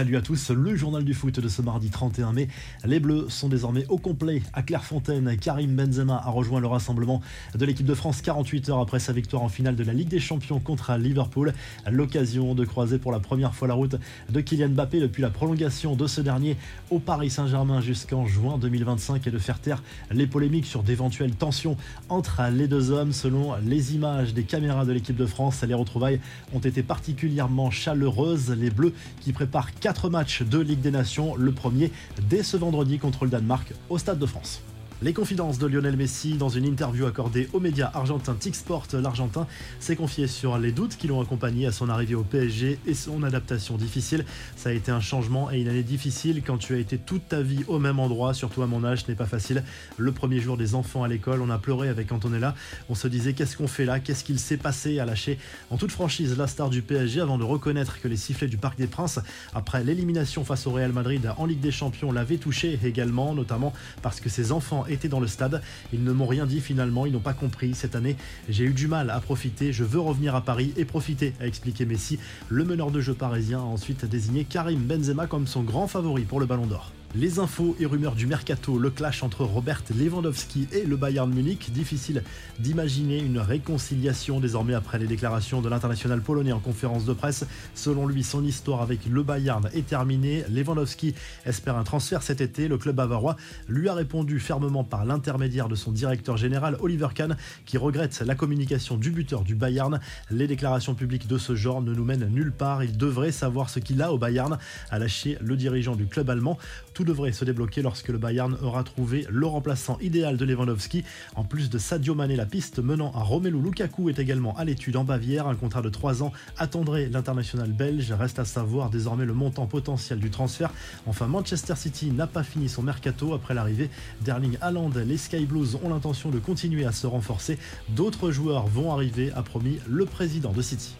Salut à tous, le journal du foot de ce mardi 31 mai. Les Bleus sont désormais au complet à Clairefontaine. Karim Benzema a rejoint le rassemblement de l'équipe de France 48 heures après sa victoire en finale de la Ligue des Champions contre Liverpool. L'occasion de croiser pour la première fois la route de Kylian Mbappé depuis la prolongation de ce dernier au Paris Saint-Germain jusqu'en juin 2025 et de faire taire les polémiques sur d'éventuelles tensions entre les deux hommes. Selon les images des caméras de l'équipe de France, les retrouvailles ont été particulièrement chaleureuses. Les Bleus qui préparent 4 matchs de Ligue des Nations, le premier dès ce vendredi contre le Danemark au Stade de France. Les confidences de Lionel Messi dans une interview accordée aux médias argentins Sport, l'Argentin s'est confié sur les doutes qui l'ont accompagné à son arrivée au PSG et son adaptation difficile. Ça a été un changement et une année difficile quand tu as été toute ta vie au même endroit, surtout à mon âge, ce n'est pas facile. Le premier jour des enfants à l'école, on a pleuré avec Antonella. On se disait qu'est-ce qu'on fait là, qu'est-ce qu'il s'est passé à lâcher? En toute franchise la star du PSG avant de reconnaître que les sifflets du Parc des Princes, après l'élimination face au Real Madrid en Ligue des Champions, l'avaient touché également, notamment parce que ses enfants étaient dans le stade. Ils ne m'ont rien dit finalement, ils n'ont pas compris. Cette année, j'ai eu du mal à profiter. Je veux revenir à Paris et profiter, a expliqué Messi. Le meneur de jeu parisien a ensuite désigné Karim Benzema comme son grand favori pour le Ballon d'Or. Les infos et rumeurs du mercato, le clash entre Robert Lewandowski et le Bayern Munich, difficile d'imaginer une réconciliation désormais après les déclarations de l'international polonais en conférence de presse. Selon lui, son histoire avec le Bayern est terminée. Lewandowski espère un transfert cet été. Le club bavarois lui a répondu fermement par l'intermédiaire de son directeur général Oliver Kahn qui regrette la communication du buteur du Bayern. Les déclarations publiques de ce genre ne nous mènent nulle part. Il devrait savoir ce qu'il a au Bayern, a lâché le dirigeant du club allemand. Devrait se débloquer lorsque le Bayern aura trouvé le remplaçant idéal de Lewandowski. En plus de Sadio Mané, la piste menant à Romelu Lukaku est également à l'étude en Bavière. Un contrat de 3 ans attendrait l'international belge. Reste à savoir désormais le montant potentiel du transfert. Enfin, Manchester City n'a pas fini son mercato après l'arrivée d'Erling Haaland. Les Sky Blues ont l'intention de continuer à se renforcer. D'autres joueurs vont arriver, a promis le président de City.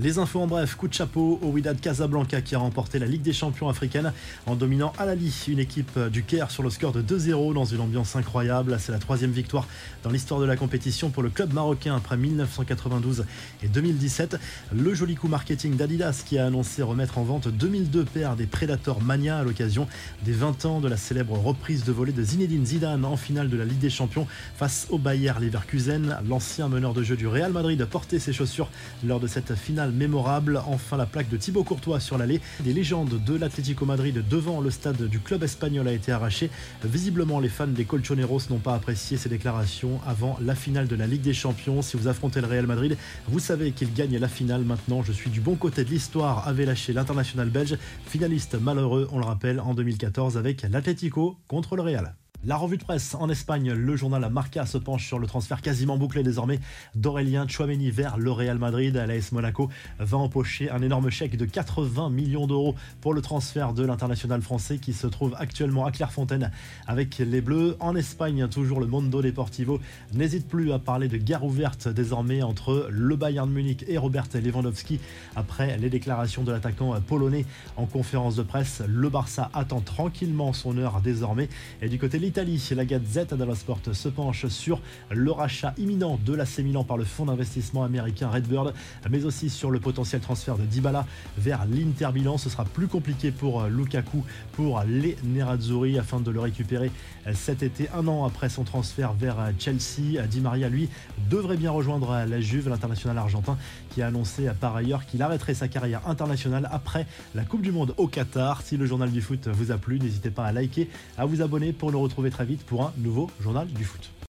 Les infos en bref, coup de chapeau au Wydad Casablanca qui a remporté la Ligue des champions africaine en dominant Al-Ali, une équipe du Caire sur le score de 2-0 dans une ambiance incroyable. C'est la troisième victoire dans l'histoire de la compétition pour le club marocain après 1992 et 2017. Le joli coup marketing d'Adidas qui a annoncé remettre en vente 2002 paires des Predator Mania à l'occasion des 20 ans de la célèbre reprise de volée de Zinedine Zidane en finale de la Ligue des champions face au Bayer Leverkusen. L'ancien meneur de jeu du Real Madrid a porté ses chaussures lors de cette finale mémorable. Enfin, la plaque de Thibaut Courtois sur l'allée. Les légendes de l'Atlético Madrid devant le stade du club espagnol a été arrachée. Visiblement, les fans des Colchoneros n'ont pas apprécié ces déclarations avant la finale de la Ligue des Champions. Si vous affrontez le Real Madrid, vous savez qu'il gagne la finale maintenant. Je suis du bon côté de l'histoire, avait lâché l'international belge, finaliste malheureux, on le rappelle, en 2014 avec l'Atlético contre le Real. La revue de presse en Espagne, le journal Marca se penche sur le transfert quasiment bouclé désormais d'Aurélien Chouameni vers le Real Madrid. L'AS Monaco va empocher un énorme chèque de 80 millions d'euros pour le transfert de l'international français qui se trouve actuellement à Clairefontaine avec les Bleus. En Espagne, toujours le Mondo Deportivo n'hésite plus à parler de guerre ouverte désormais entre le Bayern Munich et Robert Lewandowski après les déclarations de l'attaquant polonais en conférence de presse. Le Barça attend tranquillement son heure désormais et du côté Italie, la Gazette dello Sport se penche sur le rachat imminent de l'AC Milan par le fonds d'investissement américain Redbird, mais aussi sur le potentiel transfert de Dybala vers l'Inter Milan. Ce sera plus compliqué pour Lukaku, pour les Nerazzurri, afin de le récupérer cet été, un an après son transfert vers Chelsea. Di Maria, lui, devrait bien rejoindre la Juve, l'international argentin, qui a annoncé par ailleurs qu'il arrêterait sa carrière internationale après la Coupe du Monde au Qatar. Si le journal du foot vous a plu, n'hésitez pas à liker, à vous abonner pour nous très vite pour un nouveau journal du foot.